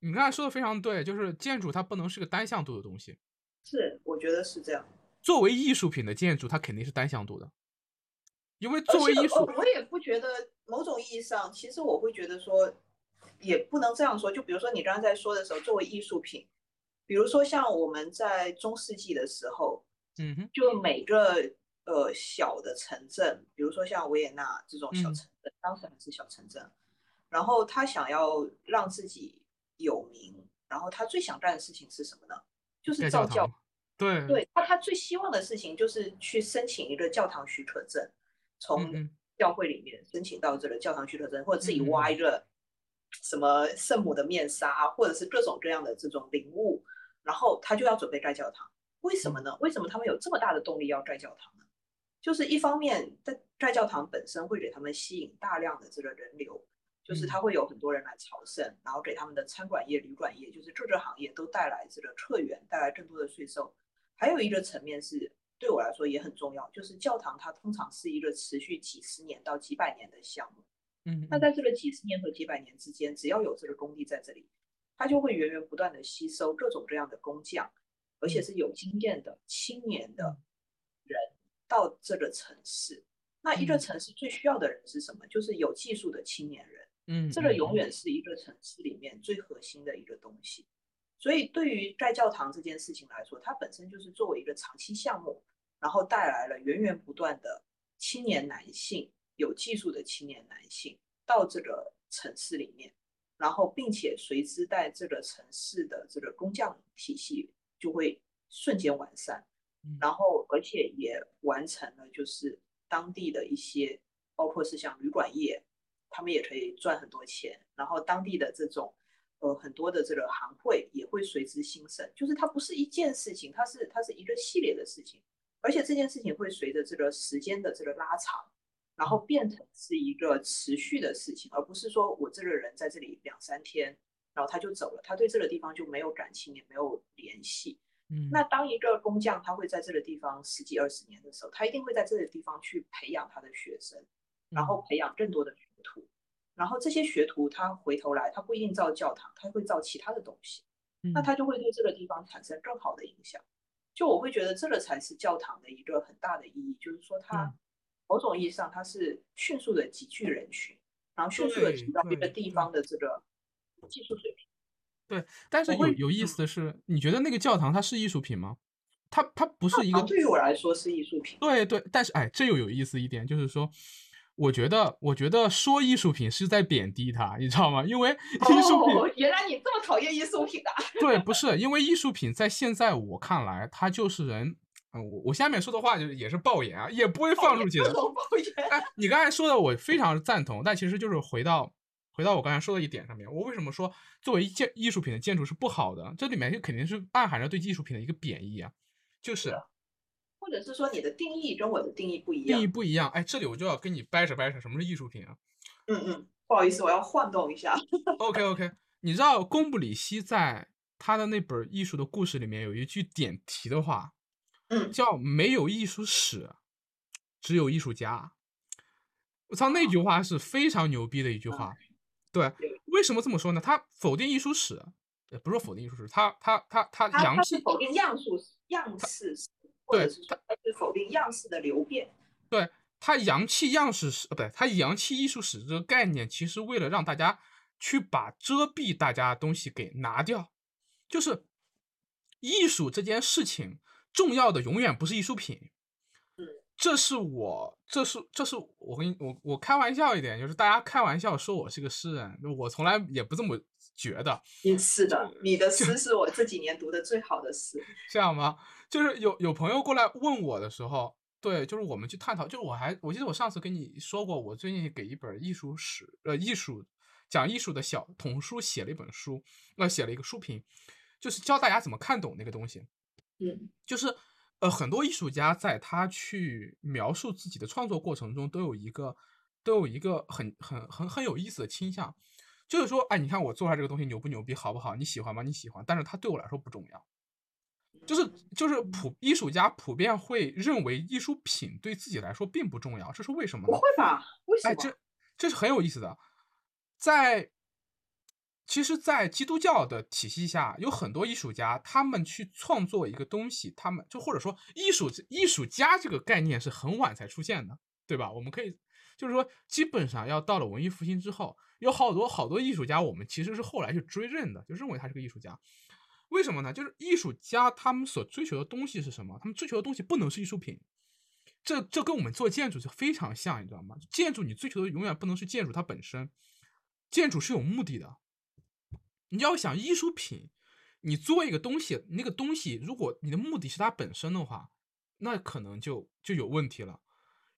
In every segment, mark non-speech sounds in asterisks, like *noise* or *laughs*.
你刚才说的非常对，就是建筑它不能是个单向度的东西。是，我觉得是这样。作为艺术品的建筑，它肯定是单向度的，因为作为艺术，我也不觉得某种意义上，其实我会觉得说，也不能这样说。就比如说你刚才在说的时候，作为艺术品，比如说像我们在中世纪的时候，嗯哼，就每个呃小的城镇，比如说像维也纳这种小城镇，当时还是小城镇，然后他想要让自己有名，然后他最想干的事情是什么呢？就是造教。对，对他他最希望的事情就是去申请一个教堂许可证，从教会里面申请到这个教堂许可证，或者自己挖一个什么圣母的面纱，或者是各种各样的这种灵物，然后他就要准备盖教堂。为什么呢？为什么他们有这么大的动力要盖教堂呢？就是一方面，在盖教堂本身会给他们吸引大量的这个人流，就是他会有很多人来朝圣，然后给他们的餐馆业、旅馆业，就是各个行业都带来这个客源，带来更多的税收。还有一个层面是对我来说也很重要，就是教堂它通常是一个持续几十年到几百年的项目。嗯，那在这个几十年和几百年之间，只要有这个工地在这里，它就会源源不断的吸收各种各样的工匠，而且是有经验的青年的人到这个城市。那一个城市最需要的人是什么？就是有技术的青年人。嗯，这个永远是一个城市里面最核心的一个东西。所以，对于盖教堂这件事情来说，它本身就是作为一个长期项目，然后带来了源源不断的青年男性、有技术的青年男性到这个城市里面，然后并且随之在这个城市的这个工匠体系就会瞬间完善，然后而且也完成了就是当地的一些，包括是像旅馆业，他们也可以赚很多钱，然后当地的这种。呃，很多的这个行会也会随之兴盛，就是它不是一件事情，它是它是一个系列的事情，而且这件事情会随着这个时间的这个拉长，然后变成是一个持续的事情，而不是说我这个人在这里两三天，然后他就走了，他对这个地方就没有感情，也没有联系。嗯，那当一个工匠他会在这个地方十几二十年的时候，他一定会在这个地方去培养他的学生，然后培养更多的学徒。然后这些学徒他回头来，他不一定造教堂，他会造其他的东西，那他就会对这个地方产生更好的影响。就我会觉得这个才是教堂的一个很大的意义，就是说它某种意义上它是迅速的集聚人群，然后迅速的提高这个地方的这个技术水平。对，但是有有意思的是，你觉得那个教堂它是艺术品吗？它它不是一个，对于我来说是艺术品。对对，但是哎，这又有意思一点，就是说。我觉得，我觉得说艺术品是在贬低它，你知道吗？因为艺术品，原来你这么讨厌艺术品的？*laughs* 对，不是，因为艺术品在现在我看来，它就是人，嗯，我我下面说的话就是也是爆言啊，也不会放出去的。爆言。哎，你刚才说的我非常赞同，但其实就是回到回到我刚才说的一点上面，我为什么说作为建艺术品的建筑是不好的？这里面就肯定是暗含着对艺术品的一个贬义啊，就是。或者是说你的定义跟我的定义不一样，定义不一样。哎，这里我就要跟你掰扯掰扯，什么是艺术品啊？嗯嗯，不好意思，我要晃动一下。OK OK，你知道贡布里希在他的那本艺术的故事里面有一句点题的话，嗯，叫没有艺术史，只有艺术家。我操，那句话是非常牛逼的一句话。对，为什么这么说呢？他否定艺术史，也不是否定艺术史，他他他他他是否定样式样式。对，他是否定样式的流变。对他洋气样式史，呃，不对，他洋气艺术史这个概念，其实为了让大家去把遮蔽大家的东西给拿掉，就是艺术这件事情重要的永远不是艺术品。嗯，这是我，这是，这是我跟你我我开玩笑一点，就是大家开玩笑说我是个诗人，我从来也不这么觉得。是的，你的诗是我这几年读的最好的诗。*laughs* 这样吗？就是有有朋友过来问我的时候，对，就是我们去探讨。就是我还我记得我上次跟你说过，我最近给一本艺术史，呃，艺术讲艺术的小童书写了一本书，呃，写了一个书评，就是教大家怎么看懂那个东西。嗯，就是呃，很多艺术家在他去描述自己的创作过程中，都有一个都有一个很很很很有意思的倾向，就是说，哎，你看我做出来这个东西牛不牛逼，好不好？你喜欢吗？你喜欢，但是它对我来说不重要。就是就是普艺术家普遍会认为艺术品对自己来说并不重要，这是为什么呢？不会吧？为什么？哎，这这是很有意思的，在其实，在基督教的体系下，有很多艺术家，他们去创作一个东西，他们就或者说艺术艺术家这个概念是很晚才出现的，对吧？我们可以就是说，基本上要到了文艺复兴之后，有好多好多艺术家，我们其实是后来去追认的，就认为他是个艺术家。为什么呢？就是艺术家他们所追求的东西是什么？他们追求的东西不能是艺术品。这这跟我们做建筑就非常像，你知道吗？建筑你追求的永远不能是建筑它本身，建筑是有目的的。你要想艺术品，你做一个东西，那个东西如果你的目的是它本身的话，那可能就就有问题了，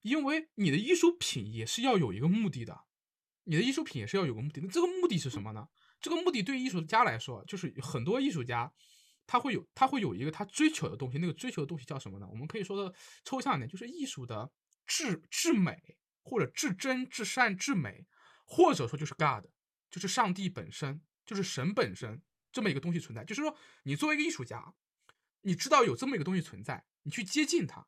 因为你的艺术品也是要有一个目的的，你的艺术品也是要有个目的。那这个目的是什么呢？这个目的对于艺术家来说，就是很多艺术家他会有他会有一个他追求的东西，那个追求的东西叫什么呢？我们可以说的抽象一点，就是艺术的至至美，或者至真、至善、至美，或者说就是 God，就是上帝本身。就是神本身这么一个东西存在，就是说，你作为一个艺术家，你知道有这么一个东西存在，你去接近它，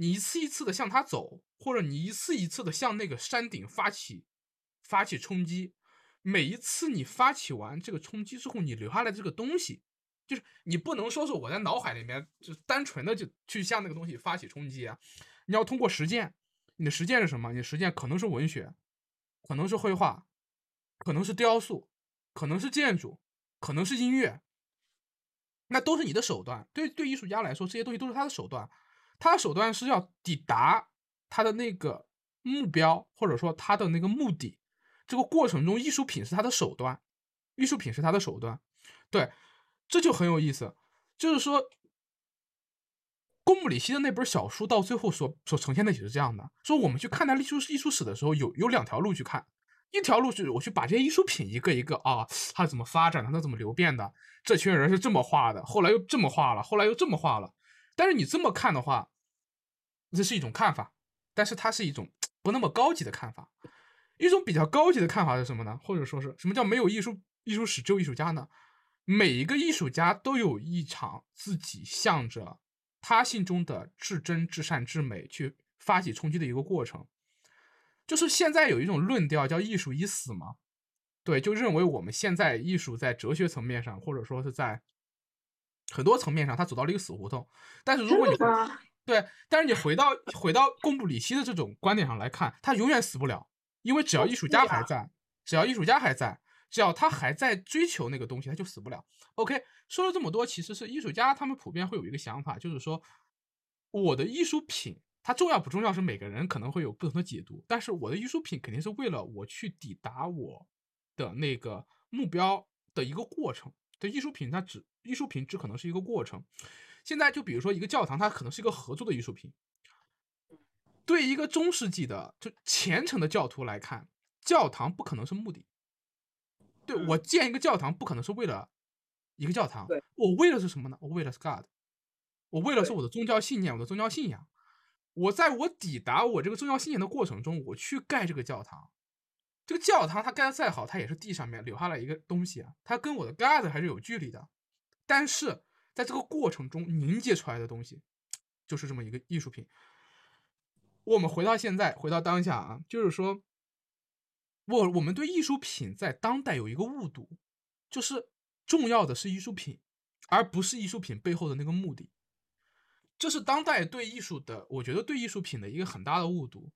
你一次一次的向它走，或者你一次一次的向那个山顶发起发起冲击，每一次你发起完这个冲击之后，你留下来这个东西，就是你不能说是我在脑海里面就单纯的就去向那个东西发起冲击啊，你要通过实践，你的实践是什么？你的实践可能是文学，可能是绘画，可能是雕塑。可能是建筑，可能是音乐，那都是你的手段。对对，艺术家来说，这些东西都是他的手段。他的手段是要抵达他的那个目标，或者说他的那个目的。这个过程中，艺术品是他的手段，艺术品是他的手段。对，这就很有意思。就是说，贡布里希的那本小书到最后所所呈现的也是这样的：说我们去看待艺术艺术史的时候，有有两条路去看。一条路是我去把这些艺术品一个一个啊，它怎么发展的，它怎么流变的？这群人是这么画的，后来又这么画了，后来又这么画了。但是你这么看的话，这是一种看法，但是它是一种不那么高级的看法。一种比较高级的看法是什么呢？或者说是什么叫没有艺术艺术史只有艺术家呢？每一个艺术家都有一场自己向着他心中的至真、至善、至美去发起冲击的一个过程。就是现在有一种论调叫艺术已死嘛，对，就认为我们现在艺术在哲学层面上，或者说是在很多层面上，它走到了一个死胡同。但是如果你对，但是你回到回到贡布里希的这种观点上来看，他永远死不了，因为只要艺术家还在，只要艺术家还在，只要他还在追求那个东西，他就死不了。OK，说了这么多，其实是艺术家他们普遍会有一个想法，就是说我的艺术品。它重要不重要是每个人可能会有不同的解读，但是我的艺术品肯定是为了我去抵达我的那个目标的一个过程。对，艺术品它只艺术品只可能是一个过程。现在就比如说一个教堂，它可能是一个合作的艺术品。对一个中世纪的就虔诚的教徒来看，教堂不可能是目的。对我建一个教堂不可能是为了一个教堂，我为的是什么呢？我为了是 God，我为了是我的宗教信念，我的宗教信仰。我在我抵达我这个宗教信念的过程中，我去盖这个教堂。这个教堂它盖的再好，它也是地上面留下来一个东西啊，它跟我的 God 还是有距离的。但是在这个过程中凝结出来的东西，就是这么一个艺术品。我们回到现在，回到当下啊，就是说，我我们对艺术品在当代有一个误读，就是重要的是艺术品，而不是艺术品背后的那个目的。这是当代对艺术的，我觉得对艺术品的一个很大的误读。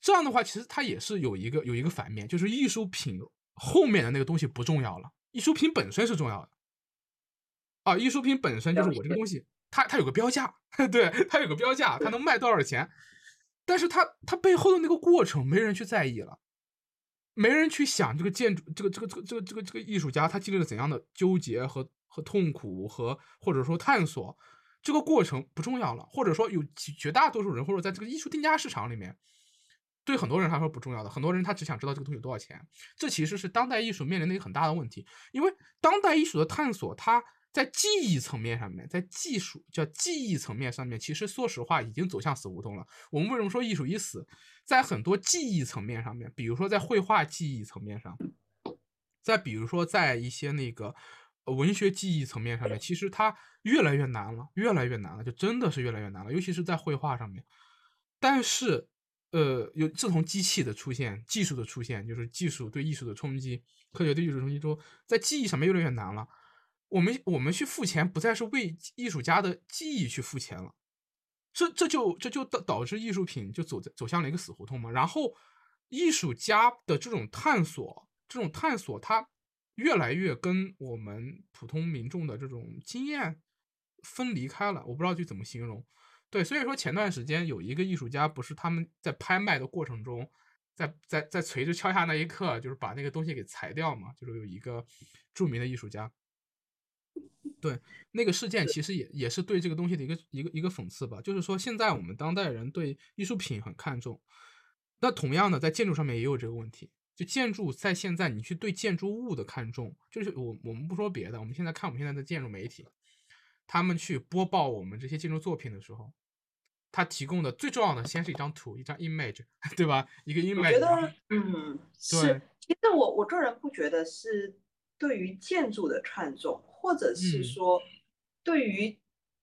这样的话，其实它也是有一个有一个反面，就是艺术品后面的那个东西不重要了，艺术品本身是重要的。啊，艺术品本身就是我这个东西，它它有个标价，*laughs* 对，它有个标价，它能卖多少钱？但是它它背后的那个过程，没人去在意了，没人去想这个建筑，这个这个这个这个这个这个艺术家他经历了怎样的纠结和和痛苦和或者说探索。这个过程不重要了，或者说有绝大多数人，或者在这个艺术定价市场里面，对很多人来说不重要的。很多人他只想知道这个东西多少钱。这其实是当代艺术面临的一个很大的问题，因为当代艺术的探索，它在技艺层面上面，在技术叫技艺层面上面，其实说实话已经走向死胡同了。我们为什么说艺术已死？在很多技艺层面上面，比如说在绘画技艺层面上，再比如说在一些那个。文学技艺层面上面，其实它越来越难了，越来越难了，就真的是越来越难了，尤其是在绘画上面。但是呃，有自从机器的出现、技术的出现，就是技术对艺术的冲击、科学对艺术冲击之后，在技艺上面越来越难了。我们我们去付钱，不再是为艺术家的技艺去付钱了。这这就这就导导致艺术品就走走向了一个死胡同嘛。然后，艺术家的这种探索，这种探索，它越来越跟我们普通民众的这种经验分离开了。我不知道去怎么形容。对，所以说前段时间有一个艺术家，不是他们在拍卖的过程中，在在在锤子敲下那一刻，就是把那个东西给裁掉嘛。就是有一个著名的艺术家。对那个事件，其实也也是对这个东西的一个一个一个讽刺吧。就是说，现在我们当代人对艺术品很看重，那同样的，在建筑上面也有这个问题。就建筑在现在，你去对建筑物的看重，就是我我们不说别的，我们现在看我们现在的建筑媒体，他们去播报我们这些建筑作品的时候，他提供的最重要的先是一张图，一张 image，*laughs* 对吧？一个 image。我觉得，嗯，是。其实我我个人不觉得是对于建筑的看重。或者是说，对于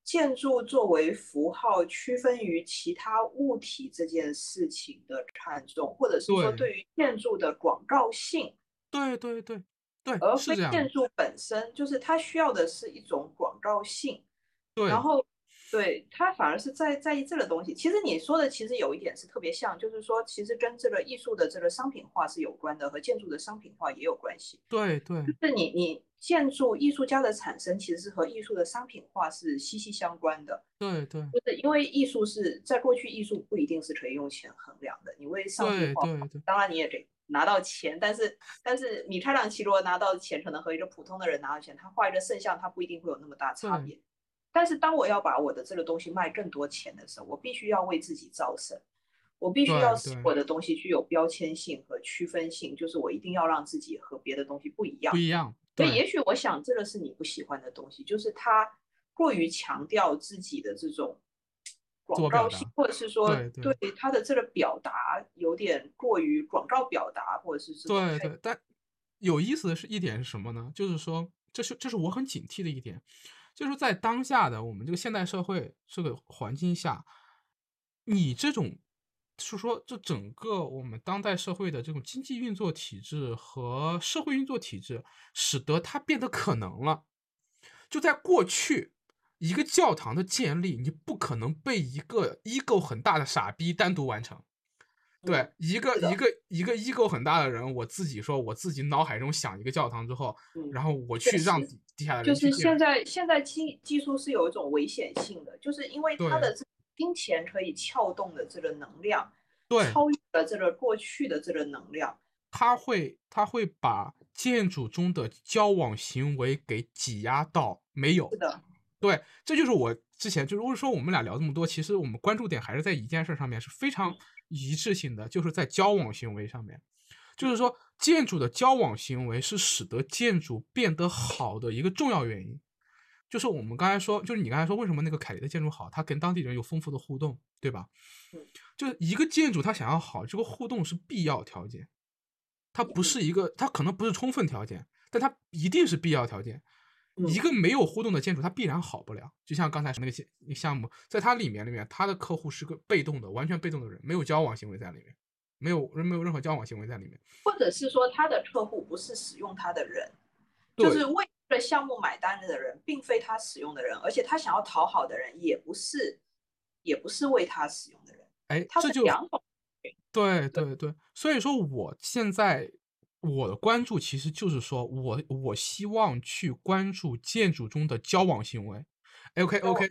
建筑作为符号区分于其他物体这件事情的看重，或者是说对。于建筑的广告性，对对对对，而非建筑本身，就是它需要的是一种广告性，对，然后。对他反而是在在意这个东西。其实你说的其实有一点是特别像，就是说其实跟这个艺术的这个商品化是有关的，和建筑的商品化也有关系。对对，就是你你建筑艺术家的产生其实是和艺术的商品化是息息相关的。对对，就是因为艺术是在过去，艺术不一定是可以用钱衡量的。你为商品化，当然你也得拿到钱，但是但是米开朗基罗拿到的钱可能和一个普通的人拿到钱，他画一个圣像，他不一定会有那么大差别。但是当我要把我的这个东西卖更多钱的时候，我必须要为自己招生，我必须要使我的东西具有标签性和区分性，就是我一定要让自己和别的东西不一样。不一样。所以也许我想这个是你不喜欢的东西，就是它过于强调自己的这种广告性，或者是说对它的这个表达有点过于广告表达，或者是对对。但有意思的是一点是什么呢？就是说，这是这是我很警惕的一点。就是在当下的我们这个现代社会这个环境下，你这种是说，这整个我们当代社会的这种经济运作体制和社会运作体制，使得它变得可能了。就在过去，一个教堂的建立，你不可能被一个 ego 很大的傻逼单独完成。对，一个一个一个 ego 很大的人，我自己说，我自己脑海中想一个教堂之后，然后我去让底下的人就是现在现在技技术是有一种危险性的，就是因为它的金钱可以撬动的这个能量，对，超越了这个过去的这个能量，它会它会把建筑中的交往行为给挤压到没有。是的，对，这就是我之前就如果说我们俩聊这么多，其实我们关注点还是在一件事上面，是非常。一致性的就是在交往行为上面，就是说建筑的交往行为是使得建筑变得好的一个重要原因。就是我们刚才说，就是你刚才说为什么那个凯利的建筑好，它跟当地人有丰富的互动，对吧？就是一个建筑它想要好，这个互动是必要条件，它不是一个，它可能不是充分条件，但它一定是必要条件。一个没有互动的建筑，它必然好不了。就像刚才那个项项目，在它里面里面，它的客户是个被动的、完全被动的人，没有交往行为在里面，没有人没有任何交往行为在里面。或者是说，他的客户不是使用他的人，就是为了项目买单的人，并非他使用的人，而且他想要讨好的人，也不是，也不是为他使用的人。哎，这就两种。对对对，所以说我现在。我的关注其实就是说，我我希望去关注建筑中的交往行为。OK OK。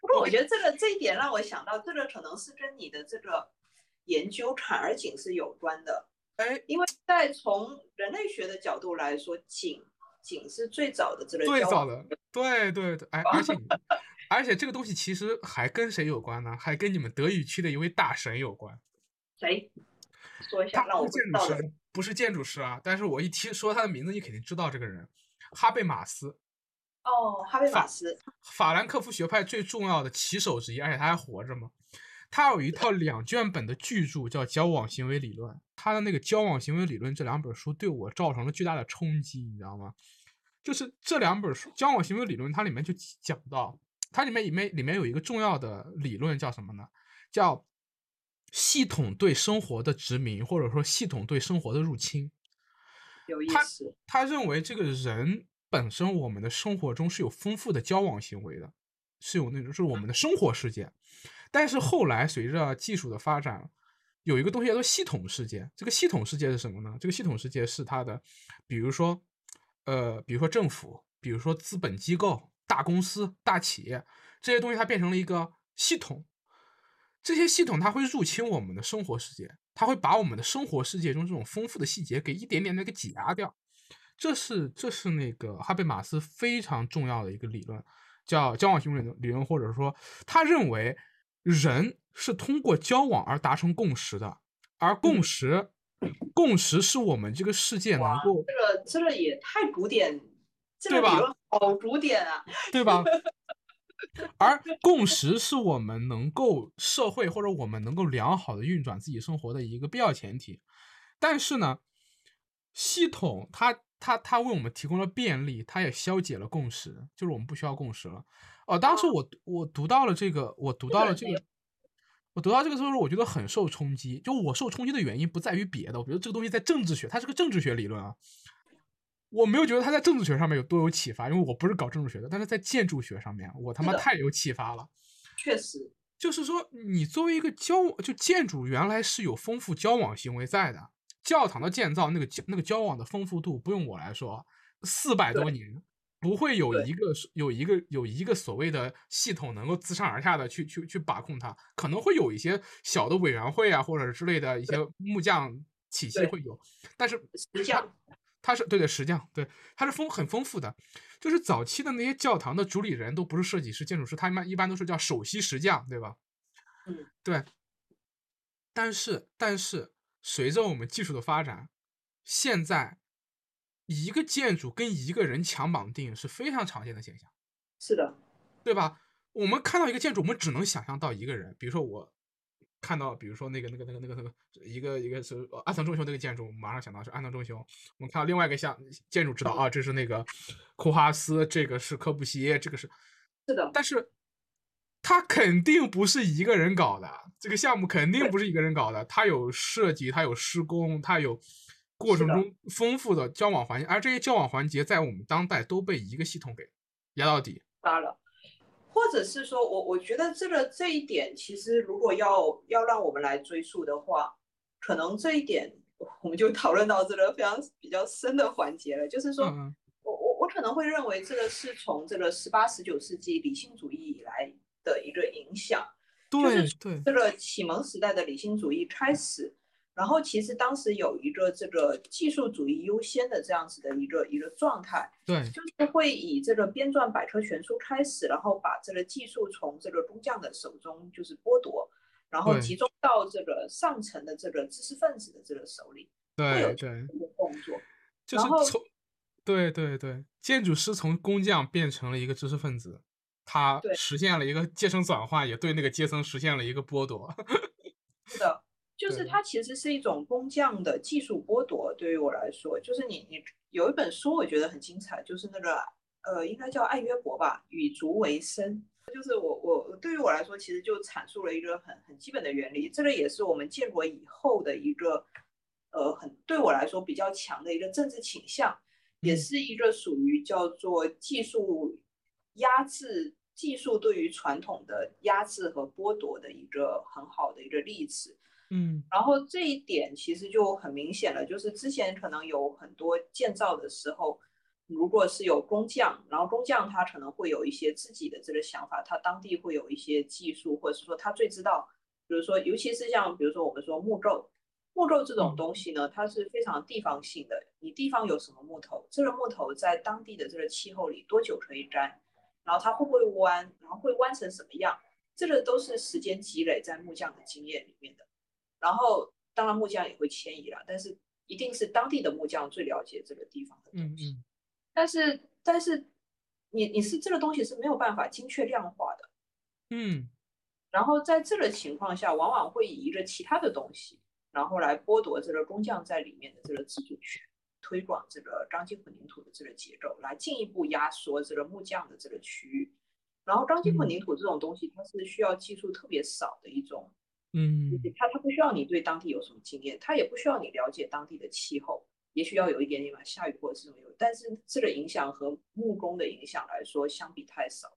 不过我觉得这个这一点让我想到，这个可能是跟你的这个研究产儿景是有关的。哎，因为在从人类学的角度来说，景景是最早的这类最早的，对对对。哎，而且 *laughs* 而且这个东西其实还跟谁有关呢？还跟你们德语区的一位大神有关。谁？说一下，让我建筑师，不是建筑师啊，但是我一听说他的名字，你肯定知道这个人，哈贝马斯。哦，哈贝马斯，法兰克福学派最重要的旗手之一，而且他还活着吗？他有一套两卷本的巨著，叫《交往行为理论》。他的那个《交往行为理论》这两本书对我造成了巨大的冲击，你知道吗？就是这两本书，《交往行为理论》它里面就讲到，它里面里面里面有一个重要的理论叫什么呢？叫系统对生活的殖民，或者说系统对生活的入侵。有意思。他认为这个人本身，我们的生活中是有丰富的交往行为的，是有那种是我们的生活世界。但是后来随着技术的发展，有一个东西叫做系统世界。这个系统世界是什么呢？这个系统世界是它的，比如说，呃，比如说政府，比如说资本机构、大公司、大企业这些东西，它变成了一个系统。这些系统它会入侵我们的生活世界，它会把我们的生活世界中这种丰富的细节给一点点的给挤压掉。这是这是那个哈贝马斯非常重要的一个理论，叫交往行为理论，或者说他认为人是通过交往而达成共识的，而共识共识是我们这个世界能够这个这个也太古典，这个对吧理论好古典啊。对吧？*laughs* 而共识是我们能够社会或者我们能够良好的运转自己生活的一个必要前提。但是呢，系统它它它为我们提供了便利，它也消解了共识，就是我们不需要共识了。哦，当时我我读到了这个，我读到了这个，我读到这个时候，我觉得很受冲击。就我受冲击的原因不在于别的，我觉得这个东西在政治学，它是个政治学理论啊。我没有觉得他在政治学上面有多有启发，因为我不是搞政治学的，但是在建筑学上面，我他妈太有启发了。确实，就是说，你作为一个交，就建筑原来是有丰富交往行为在的。教堂的建造，那个交那个交往的丰富度，不用我来说，四百多年不会有一个有一个有一个所谓的系统能够自上而下的去去去把控它，可能会有一些小的委员会啊，或者之类的一些木匠体系会有，但是实匠它是对对石匠，对它是丰很丰富的，就是早期的那些教堂的主理人都不是设计师、建筑师，他们一般都是叫首席石匠，对吧？嗯，对。但是但是随着我们技术的发展，现在一个建筑跟一个人强绑定是非常常见的现象，是的，对吧？我们看到一个建筑，我们只能想象到一个人，比如说我。看到，比如说那个、那个、那个、那个、那个一个一个是呃安藤忠雄那个建筑，马上想到是安藤忠雄。我们看到另外一个像建筑，知道啊，这是那个库哈斯，这个是科布西耶，这个是，是的，但是他肯定不是一个人搞的，这个项目肯定不是一个人搞的，他有设计，他有施工，他有过程中丰富的交往环节，而这些交往环节在我们当代都被一个系统给压到底。发了。或者是说我我觉得这个这一点，其实如果要要让我们来追溯的话，可能这一点我们就讨论到这个非常比较深的环节了。就是说嗯。我我我可能会认为这个是从这个十八十九世纪理性主义以来的一个影响，就是对对，这个启蒙时代的理性主义开始，然后其实当时有一个这个技术主义优先的这样子的一个一个状态。对就是会以这个编撰百科全书开始，然后把这个技术从这个工匠的手中就是剥夺，然后集中到这个上层的这个知识分子的这个手里，对对，动作。就是从，对对对，建筑师从工匠变成了一个知识分子，他实现了一个阶层转换，也对那个阶层实现了一个剥夺。*laughs* 是的，就是它其实是一种工匠的技术剥夺。对于我来说，就是你你有一本书我觉得很精彩，就是那个呃，应该叫艾约伯吧，《与竹为生》。就是我我对于我来说，其实就阐述了一个很很基本的原理，这个也是我们建国以后的一个呃很对我来说比较强的一个政治倾向，也嗯是一个属于叫做技术压制、技术对于传统的压制和剥夺的一个很好的一个例子。嗯然后这一点其实就很明显了，就是之前可能有很多建造的时候，如果是有工匠，然后工匠他可能会有一些自己的这个想法，他当地会有一些技术，或者是说他最知道，比如说尤其是像比如说我们说木构，木构这种嗯东西呢，它是非常地方性的，你地方有什么木头，这个木头在当地的这个气候里多久可以干，然后它会不会弯，然后会弯成什么样，这个都是时间积累在木匠的经验里面的。然后当然木匠也会迁移了，但是一定是当地的木匠最了解这个地方的嗯东西。嗯但是但是你你是这个东西是没有办法精确量化的。嗯然后在这个情况下，往往会以一个其他的东西，然后来剥夺这个工匠在里面的这个自主权，推广这个钢筋混凝土的这个结构，来进一步压缩这个木匠的这个区域。然后钢筋混嗯凝土这种东西，它是需要技术特别少的一种嗯他他不需要你对当地有什么经验，他也不需要你了解当地的气候，也许要有一点点吧，下雨或者是什么有，但是这个影响和木工的影响来说相比太少。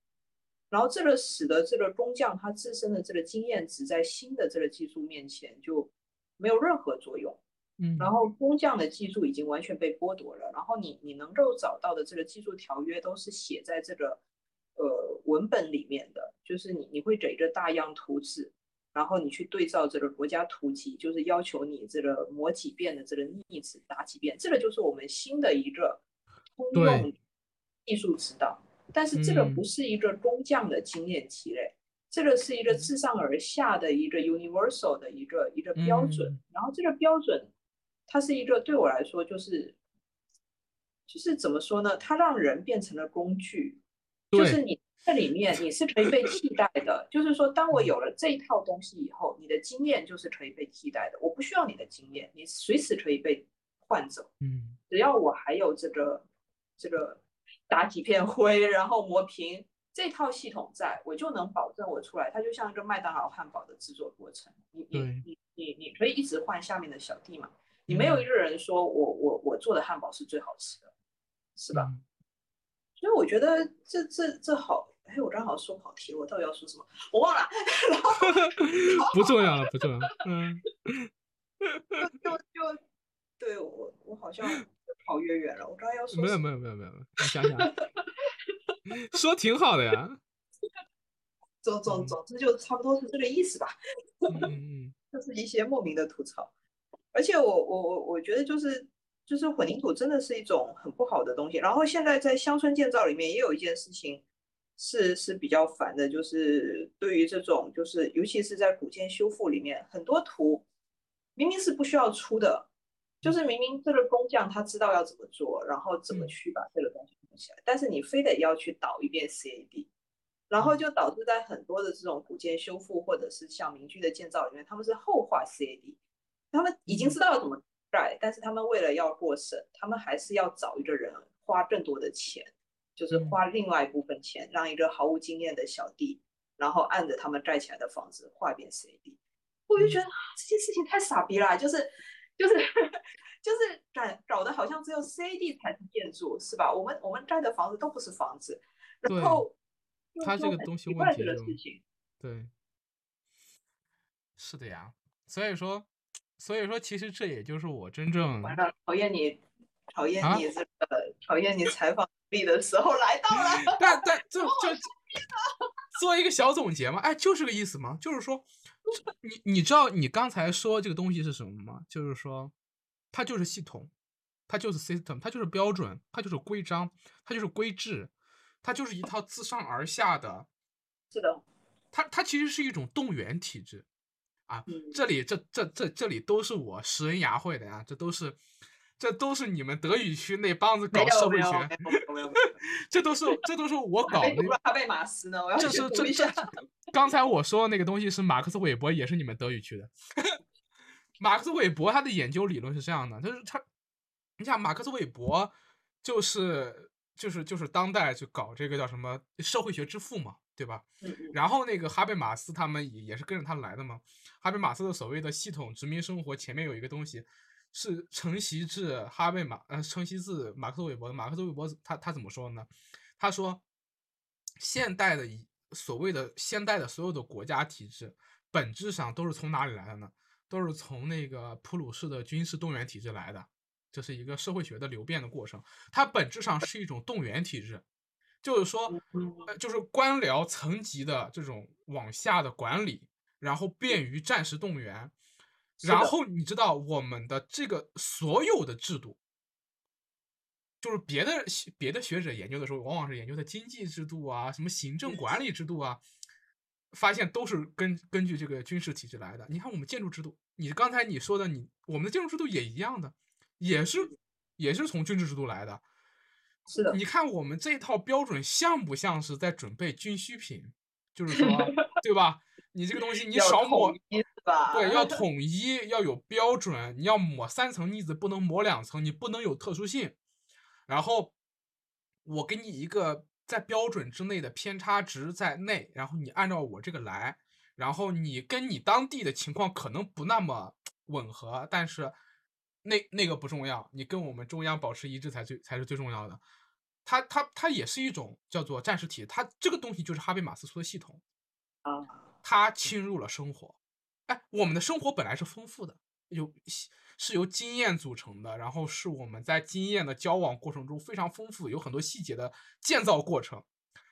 然后这个使得这个工匠他自身的这个经验值在新的这个技术面前就没有任何作用。嗯，然后工匠的技术已经完全被剥夺了，然后你你能够找到的这个技术条约都是写在这个呃文本里面的，就是你你会给一个大样图纸，然后你去对照这个国家图集，就是要求你这个磨几遍的这个腻子打几遍，这个就是我们新的一个通用艺术指导。但是这个不是一个工匠的经验积累，这个是一个自上而下的一个 universal 的一个一个标准，然后这个标准。它是一个对我来说，就是就是怎么说呢？它让人变成了工具，就是你这里面你是可以被替代的。就是说，当我有了这一套东西以后，你的经验就是可以被替代的。我不需要你的经验，你随时可以被换走。嗯，只要我还有这个这个打几片灰，然后磨平这套系统，在我就能保证我出来。它就像一个麦当劳汉堡的制作过程，你你你你你可以一直换下面的小弟嘛。你没有一个人说我我我做的汉堡是最好吃的，是吧？所以我觉得这这这好，哎，我刚好说跑题了，我到底要说什么？我忘了。*laughs* *laughs* 不重要了，不重要。嗯。*laughs* 就就就，对我我好像跑越远了。我刚刚要说没有没有没有没有，你想想，说挺好的呀。总总总之就差不多是这个意思吧。嗯嗯。就是一些莫名的吐槽。而且我我我我觉得就是就是混凝土真的是一种很不好的东西。然后现在在乡村建造里面也有一件事情是是比较烦的，就是对于这种就是尤其是在古建修复里面，很多图明明是不需要出的，就是明明这个工匠他知道要怎么做，然后怎么去把这个东西弄起来，但是你非得要去导一遍 CAD，然后就导致在很多的这种古建修复或者是像民居的建造里面，他们是后画 CAD。他们已经知道要怎么盖，但是他们为了要过审，他们还是要找一个人花更多的钱，就是花另外一部分钱，让一个毫无经验的小弟，然后按着他们盖起来的房子画遍 CAD。我就觉得这件事情太傻逼了，就是就是就是搞搞得好像只有 CAD 才是建筑，是吧？我们我们盖的房子都不是房子，然后他这个东西问题就对，是的呀，所以说。所以说，其实这也就是我真正完了讨厌你，讨厌你这个讨厌你采访力的时候来到了。*laughs* 但但就就做一个小总结嘛，哎，就是个意思嘛，就是说，*laughs* 你你知道你刚才说这个东西是什么吗？就是说，它就是系统，它就是 system，它就是标准，它就是规章，它就是规制，它就是一套自上而下的。*laughs* 是的。它它其实是一种动员体制。啊，这里这这这这里都是我食人牙会的呀，这都是，这都是你们德语区那帮子搞社会学，*laughs* 这都是这都是我搞的。哈贝马斯呢？我要这是这这，刚才我说的那个东西是马克思韦伯，也是你们德语区的。*laughs* 马克思韦伯他的研究理论是这样的，就是他，你想马克思韦伯就是就是就是当代就搞这个叫什么社会学之父嘛。对吧？然后那个哈贝马斯他们也也是跟着他来的嘛。哈贝马斯的所谓的系统殖民生活前面有一个东西是承袭自哈贝马呃承袭自马克思韦伯的。马克思韦伯他他怎么说呢？他说，现代的所谓的现代的所有的国家体制本质上都是从哪里来的呢？都是从那个普鲁士的军事动员体制来的。这是一个社会学的流变的过程，它本质上是一种动员体制。就是说，呃，就是官僚层级的这种往下的管理，然后便于战时动员。然后你知道我们的这个所有的制度，就是别的别的学者研究的时候，往往是研究的经济制度啊，什么行政管理制度啊，发现都是根根据这个军事体制来的。你看我们建筑制度，你刚才你说的，你我们的建筑制度也一样的，也是也是从军事制度来的。是的，你看我们这套标准像不像是在准备军需品？就是说，*laughs* 对吧？你这个东西你少抹，对，要统一，要有标准。你要抹三层腻子，不能抹两层，你不能有特殊性。然后我给你一个在标准之内的偏差值在内，然后你按照我这个来，然后你跟你当地的情况可能不那么吻合，但是那那个不重要，你跟我们中央保持一致才最才是最重要的。它它它也是一种叫做战时体，它这个东西就是哈贝马斯说的系统啊，它侵入了生活。哎，我们的生活本来是丰富的，有是由经验组成的，然后是我们在经验的交往过程中非常丰富，有很多细节的建造过程。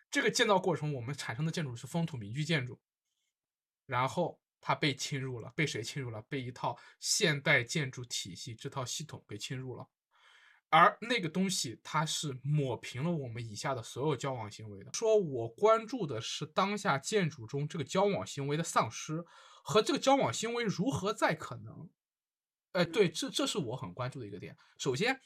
这个建造过程，我们产生的建筑是风土民居建筑，然后它被侵入了，被谁侵入了？被一套现代建筑体系这套系统给侵入了。而那个东西，它是抹平了我们以下的所有交往行为的。说我关注的是当下建筑中这个交往行为的丧失和这个交往行为如何再可能。哎，对，这这是我很关注的一个点。首先，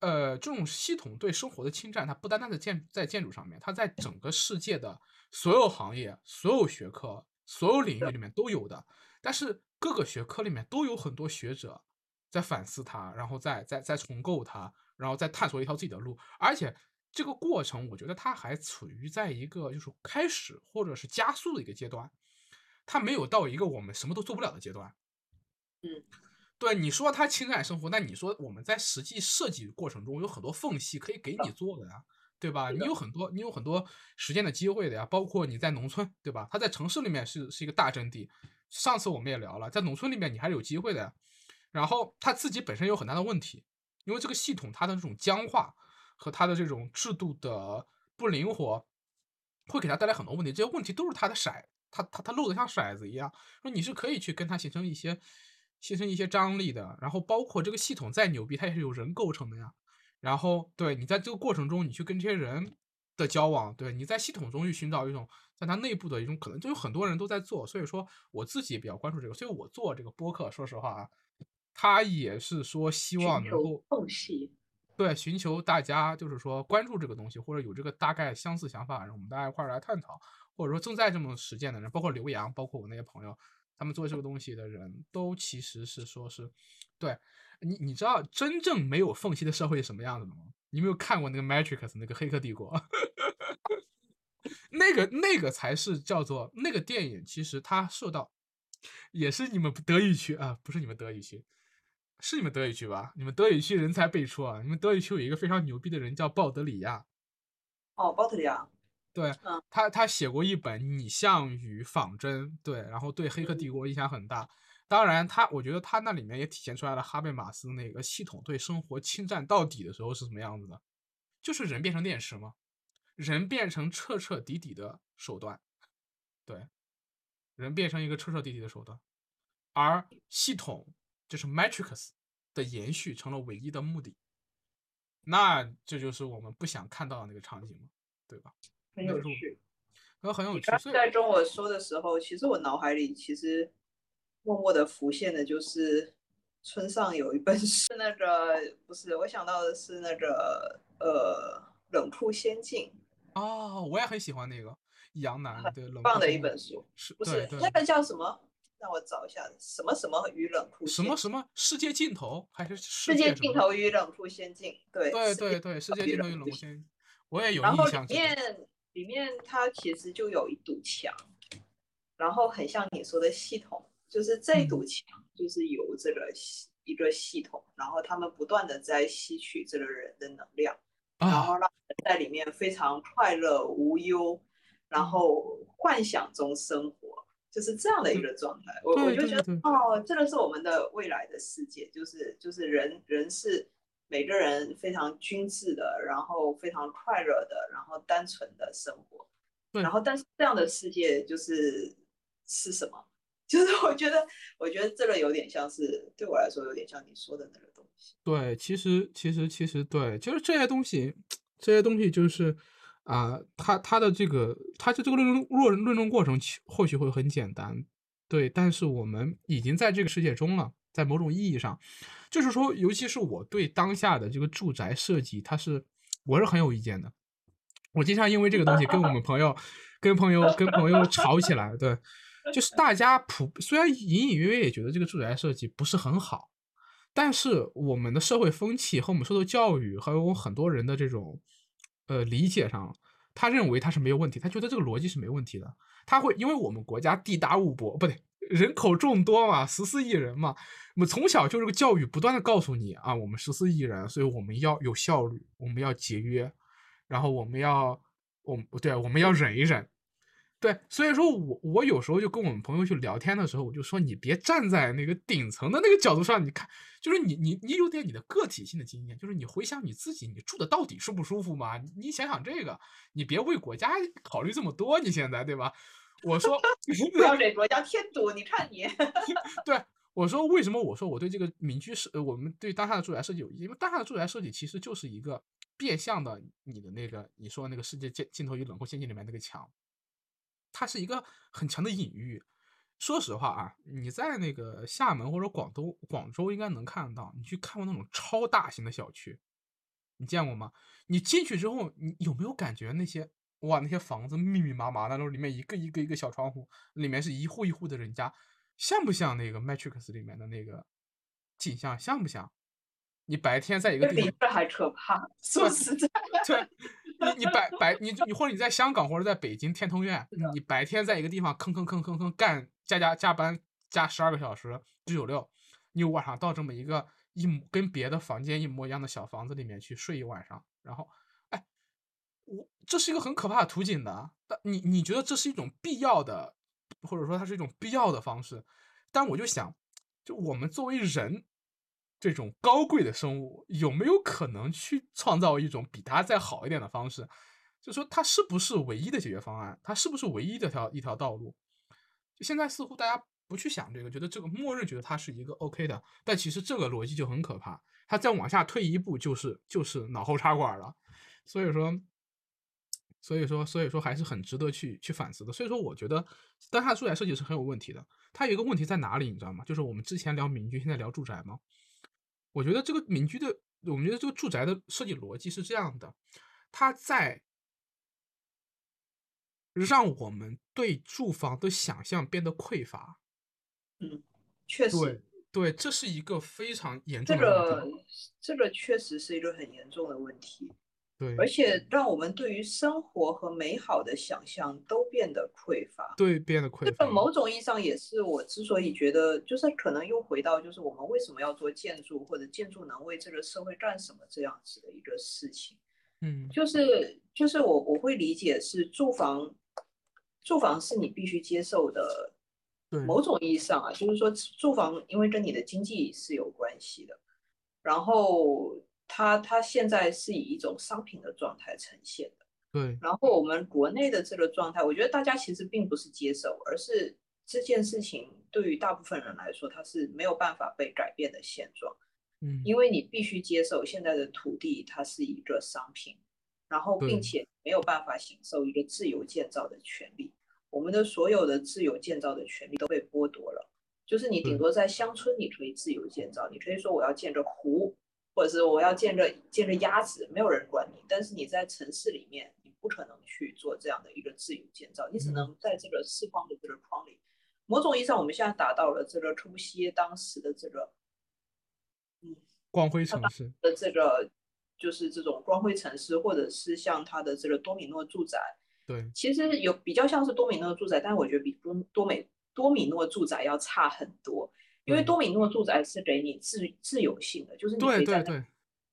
呃，这种系统对生活的侵占，它不单单在建在建筑上面，它在整个世界的所有行业、所有学科、所有领域里面都有的。但是各个学科里面都有很多学者。在反思它，然后再再再重构它，然后再探索一条自己的路。而且这个过程，我觉得它还处于在一个就是开始或者是加速的一个阶段，它没有到一个我们什么都做不了的阶段。嗯，对，你说他情感生活，那你说我们在实际设计过程中有很多缝隙可以给你做的呀，对吧？你有很多你有很多实践的机会的呀，包括你在农村，对吧？他在城市里面是是一个大阵地。上次我们也聊了，在农村里面你还是有机会的呀。然后他自己本身有很大的问题，因为这个系统它的这种僵化和它的这种制度的不灵活，会给他带来很多问题。这些问题都是他的骰，他他他漏的像骰子一样。说你是可以去跟他形成一些形成一些张力的。然后包括这个系统再牛逼，它也是由人构成的呀。然后对你在这个过程中，你去跟这些人的交往，对你在系统中去寻找一种在它内部的一种可能，就有很多人都在做。所以说我自己也比较关注这个，所以我做这个播客，说实话啊。他也是说希望能够缝隙，对，寻求大家就是说关注这个东西，或者有这个大概相似想法，然后我们大家一块来探讨，或者说正在这么实践的人，包括刘洋，包括我那些朋友，他们做这个东西的人都其实是说是，对你，你知道真正没有缝隙的社会是什么样子的吗？你没有看过那个 Matrix 那个黑客帝国？*laughs* 那个那个才是叫做那个电影，其实它受到也是你们德语区啊，不是你们德语区。是你们德语区吧？你们德语区人才辈出啊！你们德语区有一个非常牛逼的人叫鲍德里亚。哦，鲍德里亚。对，他他写过一本《拟像与仿真》，对，然后对《黑客帝国》影响很大。当然，他我觉得他那里面也体现出来了哈贝马斯那个系统对生活侵占到底的时候是什么样子的，就是人变成电池吗？人变成彻彻底底的手段，对，人变成一个彻彻底底的手段，而系统。就是 Matrix 的延续成了唯一的目的，那这就是我们不想看到的那个场景嘛，对吧？很有趣，很有趣。在跟我说的时候，其实我脑海里其实默默的浮现的就是村上有一本是那个不是，我想到的是那个呃《冷酷仙境》哦，我也很喜欢那个杨楠对冷棒的一本书，是不是那个叫什么？让我找一下什么什么与冷酷什么什么世界尽头还是世界尽头与冷酷仙境？对对对对，世界尽头与冷酷仙境，我也有印象。然后里面里面它其实就有一堵墙，然后很像你说的系统，就是这堵墙就是由这个一个系统，然后他们不断的在吸取这个人的能量，然后让人在里面非常快乐无忧，然后幻想中生活。就是这样的一个状态，我我就觉得哦，这个是我们的未来的世界，就是就是人人是每个人非常均质的，然后非常快乐的，然后单纯的生活，然后但是这样的世界就是是什么？*laughs* 就是我觉得我觉得这个有点像是对我来说有点像你说的那个东西。对，其实其实其实对，就是这些东西，这些东西就是。啊，他他的这个，他的这个论论论论证过程或许会很简单，对，但是我们已经在这个世界中了，在某种意义上，就是说，尤其是我对当下的这个住宅设计，它是我是很有意见的。我经常因为这个东西跟我们朋友、跟朋友、跟朋友吵起来。对，就是大家普虽然隐隐约约也觉得这个住宅设计不是很好，但是我们的社会风气和我们受的教育，还有我们很多人的这种。呃，理解上，他认为他是没有问题，他觉得这个逻辑是没问题的。他会因为我们国家地大物博，不对，人口众多嘛，十四亿人嘛，我们从小就是个教育不断的告诉你啊，我们十四亿人，所以我们要有效率，我们要节约，然后我们要，我不对，我们要忍一忍。对，所以说我我有时候就跟我们朋友去聊天的时候，我就说你别站在那个顶层的那个角度上，你看，就是你你你有点你的个体性的经验，就是你回想你自己，你住的到底舒不舒服嘛？你想想这个，你别为国家考虑这么多，你现在对吧？我说 *laughs* 不要给国家添堵，你看你。*laughs* 对，我说为什么我说我对这个民居设，我们对当下的住宅设计有因为当下的住宅设计其实就是一个变相的你的那个你说那个世界尽尽头与冷酷仙境里面那个墙。它是一个很强的隐喻。说实话啊，你在那个厦门或者广东、广州应该能看得到。你去看过那种超大型的小区，你见过吗？你进去之后，你有没有感觉那些哇，那些房子密密麻麻的，然后，里面一个一个一个小窗户，里面是一户一户的人家，像不像那个《Matrix》里面的那个景象？像不像？你白天在一个地方，比这还可怕。说实在，对。你你白白你你或者你在香港或者在北京天通苑，你白天在一个地方吭吭吭吭吭干加加加班加十二个小时九九六，你晚上到这么一个一跟别的房间一模一样的小房子里面去睡一晚上，然后，哎，我这是一个很可怕的图景的，但你你觉得这是一种必要的，或者说它是一种必要的方式，但我就想，就我们作为人。这种高贵的生物有没有可能去创造一种比它再好一点的方式？就说它是不是唯一的解决方案？它是不是唯一的条一条道路？就现在似乎大家不去想这个，觉得这个默认觉得它是一个 OK 的，但其实这个逻辑就很可怕。它再往下退一步，就是就是脑后插管了。所以说，所以说，所以说还是很值得去去反思的。所以说，我觉得当下住宅设计是很有问题的。它有一个问题在哪里，你知道吗？就是我们之前聊民居，现在聊住宅吗？我觉得这个民居的，我们觉得这个住宅的设计逻辑是这样的，它在让我们对住房的想象变得匮乏。嗯，确实，对对，这是一个非常严重的这个这个确实是一个很严重的问题。对，而且让我们对于生活和美好的想象都变得匮乏。对，变得匮乏。这个某种意义上也是我之所以觉得，就是可能又回到，就是我们为什么要做建筑，或者建筑能为这个社会干什么这样子的一个事情。嗯，就是就是我我会理解是住房，住房是你必须接受的。对，某种意义上啊，就是说住房因为跟你的经济是有关系的，然后。它它现在是以一种商品的状态呈现的，对。然后我们国内的这个状态，我觉得大家其实并不是接受，而是这件事情对于大部分人来说，它是没有办法被改变的现状。嗯，因为你必须接受现在的土地它是一个商品，然后并且没有办法享受一个自由建造的权利。我们的所有的自由建造的权利都被剥夺了，就是你顶多在乡村你可以自由建造，你可以说我要建个湖。或者是我要建个建个鸭子，没有人管你。但是你在城市里面，你不可能去做这样的一个自由建造，你只能在这个四方的这个框里。某种意义上，我们现在达到了这个柯布西耶当时的这个，嗯，光辉城市的这个，就是这种光辉城市，或者是像它的这个多米诺住宅。对，其实有比较像是多米诺住宅，但是我觉得比多多美多米诺住宅要差很多。因为多米诺住宅是给你自自由性的，就是你可以在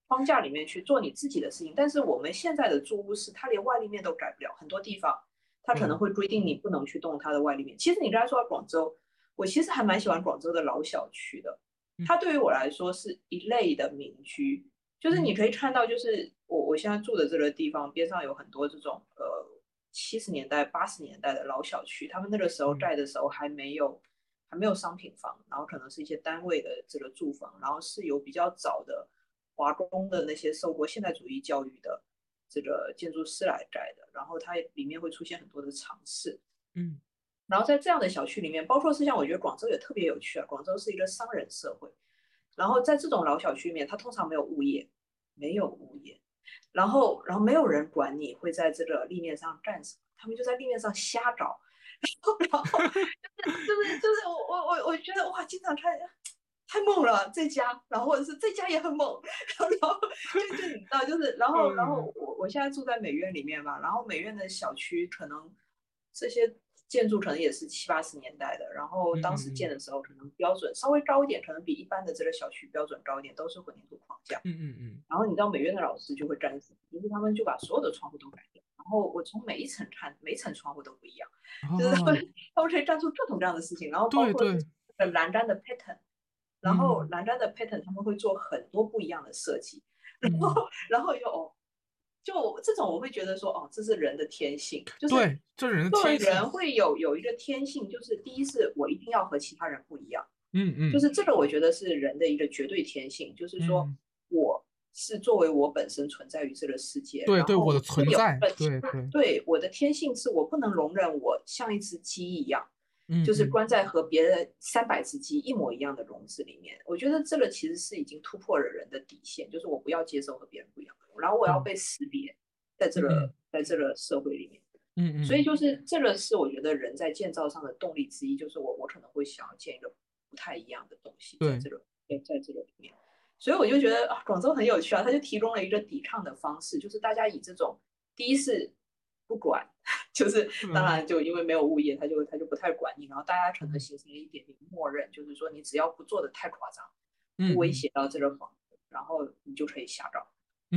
框架里面去做你自己的事情。但是我们现在的住屋是，它连外立面都改不了，很多地方它可能会规定你不能去动它的外立面。其实你刚才说到广州，我其实还蛮喜欢广州的老小区的，它对于我来说是一类的民居，就是你可以看到，就是我我现在住的这个地方边上有很多这种呃七十年代八十年代的老小区，他们那个时候盖的时候还没有。还没有商品房，然后可能是一些单位的这个住房，然后是有比较早的华工的那些受过现代主义教育的这个建筑师来盖的，然后它里面会出现很多的尝试，嗯，然后在这样的小区里面，包括是像我觉得广州也特别有趣啊，广州是一个商人社会，然后在这种老小区里面，它通常没有物业，没有物业，然后然后没有人管你会在这个立面上干什么，他们就在立面上瞎搞。然后就是就是就是我我我我觉得哇，经常看太猛了这家，然后或者是这家也很猛，然后然后就就你知道就是然后然后我我现在住在美院里面嘛，然后美院的小区可能这些建筑可能也是七八十年代的，然后当时建的时候可能标准稍微高一点，可能比一般的这个小区标准高一点，都是混凝土框架。嗯嗯嗯。然后你知道美院的老师就会干什么？就是他们就把所有的窗户都改掉，然后我从每一层看，每层窗户都不一样，就是他们他们可以干出各种各样的事情，然后包括栏杆的 pattern，然后栏杆的 pattern 他们会做很多不一样的设计，然后然后又哦。就这种，我会觉得说，哦，这是人的天性，就是对，这人作为人会有有一个天性，就是第一是我一定要和其他人不一样，嗯嗯，就是这个，我觉得是人的一个绝对天性，就是说我是作为我本身存在于这个世界，对对，我的存在，对对对，我的天性是我不能容忍我像一只鸡一样。嗯，就是关在和别的三百只鸡一模一样的笼子里面，我觉得这个其实是已经突破了人的底线，就是我不要接受和别人不一样的，然后我要被识别，在这个在这个社会里面，嗯嗯，所以就是这个是我觉得人在建造上的动力之一，就是我我可能会想要建一个不太一样的东西在这个在在这个里面，所以我就觉得啊，广州很有趣啊，它就提供了一个抵抗的方式，就是大家以这种第一是。不管，*laughs* 就是当然就因为没有物业，他就他就不太管你，然后大家可能形成了一点点默认，就是说你只要不做的太夸张，不威胁到这个房子，然后你就可以下岗。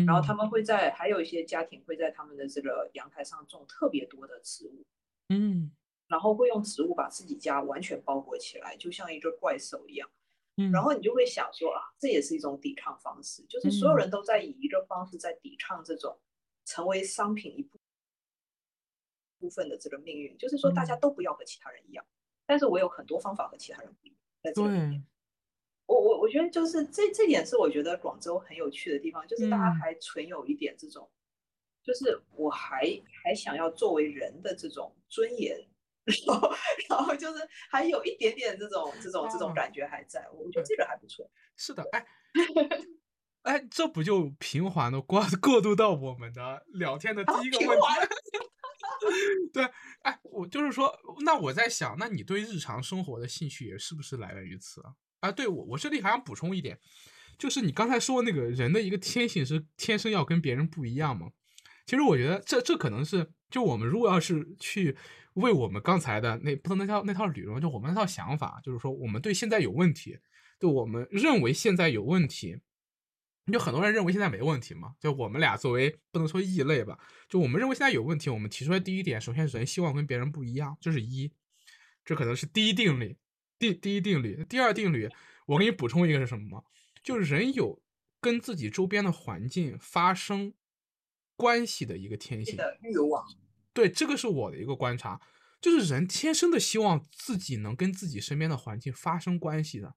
然后他们会在还有一些家庭会在他们的这个阳台上种特别多的植物，嗯，然后会用植物把自己家完全包裹起来，就像一个怪兽一样。嗯，然后你就会想说啊，这也是一种抵抗方式，就是所有人都在以一个方式在抵抗这种成为商品一部。部分的这个命运，就是说大家都不要和其他人一样，但是我有很多方法和其他人不一样。在这里面，我我我觉得就是这这点是我觉得广州很有趣的地方，就是大家还存有一点这种，就是我还还想要作为人的这种尊严，然后然后就是还有一点点这种这种这种感觉还在，我觉得这个还不错。是的，哎 *laughs* 哎，这不就平缓的过过渡到我们的聊天的第一个问题？*laughs* *laughs* 对，哎，我就是说，那我在想，那你对日常生活的兴趣也是不是来源于此啊？啊，对我，我这里还想补充一点，就是你刚才说那个人的一个天性是天生要跟别人不一样嘛？其实我觉得这这可能是，就我们如果要是去为我们刚才的那不能那套那套理论，就我们那套想法，就是说我们对现在有问题，对我们认为现在有问题。就很多人认为现在没问题嘛？就我们俩作为不能说异类吧，就我们认为现在有问题。我们提出来第一点，首先人希望跟别人不一样，这是一，这可能是第一定律。第第一定律，第二定律，我给你补充一个是什么吗？就是人有跟自己周边的环境发生关系的一个天性的欲望。对，这个是我的一个观察，就是人天生的希望自己能跟自己身边的环境发生关系的。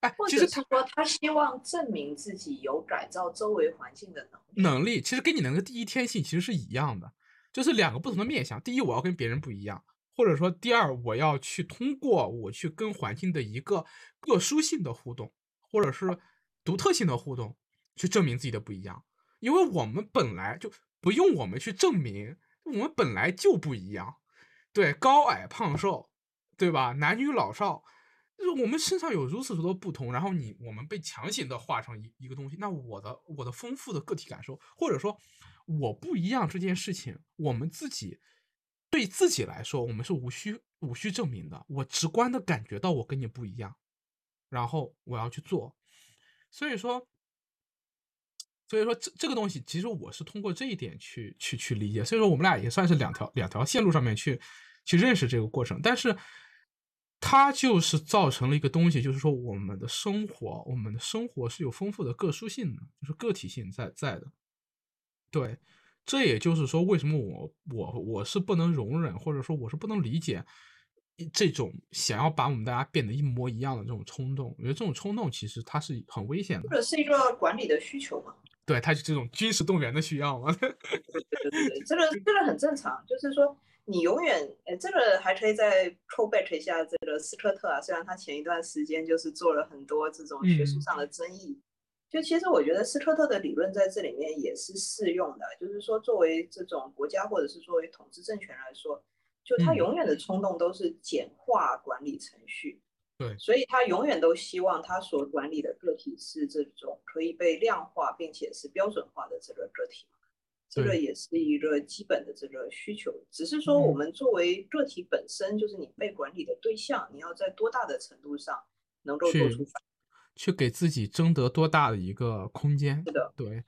哎，其实他说他希望证明自己有改造周围环境的能力。能力其实跟你那个第一天性其实是一样的，就是两个不同的面向。第一，我要跟别人不一样，或者说第二，我要去通过我去跟环境的一个特殊性的互动，或者是独特性的互动，去证明自己的不一样。因为我们本来就不用我们去证明，我们本来就不一样。对，高矮胖瘦，对吧？男女老少。就是我们身上有如此多的不同，然后你我们被强行的画成一一个东西。那我的我的丰富的个体感受，或者说我不一样这件事情，我们自己对自己来说，我们是无需无需证明的。我直观的感觉到我跟你不一样，然后我要去做。所以说，所以说这这个东西，其实我是通过这一点去去去理解。所以说，我们俩也算是两条两条线路上面去去认识这个过程，但是。它就是造成了一个东西，就是说我们的生活，我们的生活是有丰富的个殊性的，就是个体性在在的。对，这也就是说，为什么我我我是不能容忍，或者说我是不能理解这种想要把我们大家变得一模一样的这种冲动。我觉得这种冲动其实它是很危险的，或者是一个管理的需求嘛？对，它是这种军事动员的需要嘛？*laughs* 对对对，这个这个很正常，就是说。你永远，呃，这个还可以再 call back 一下这个斯科特啊。虽然他前一段时间就是做了很多这种学术上的争议，就其实我觉得斯科特的理论在这里面也是适用的。就是说，作为这种国家或者是作为统治政权来说，就他永远的冲动都是简化管理程序。对，所以他永远都希望他所管理的个体是这种可以被量化并且是标准化的这个个体。这个也是一个基本的这个需求。只是说，我嗯们作为个体本身，就是你被管理的对象，你要在多大的程度上能够做去出反去给自己争得多大的一个空间。是的，对，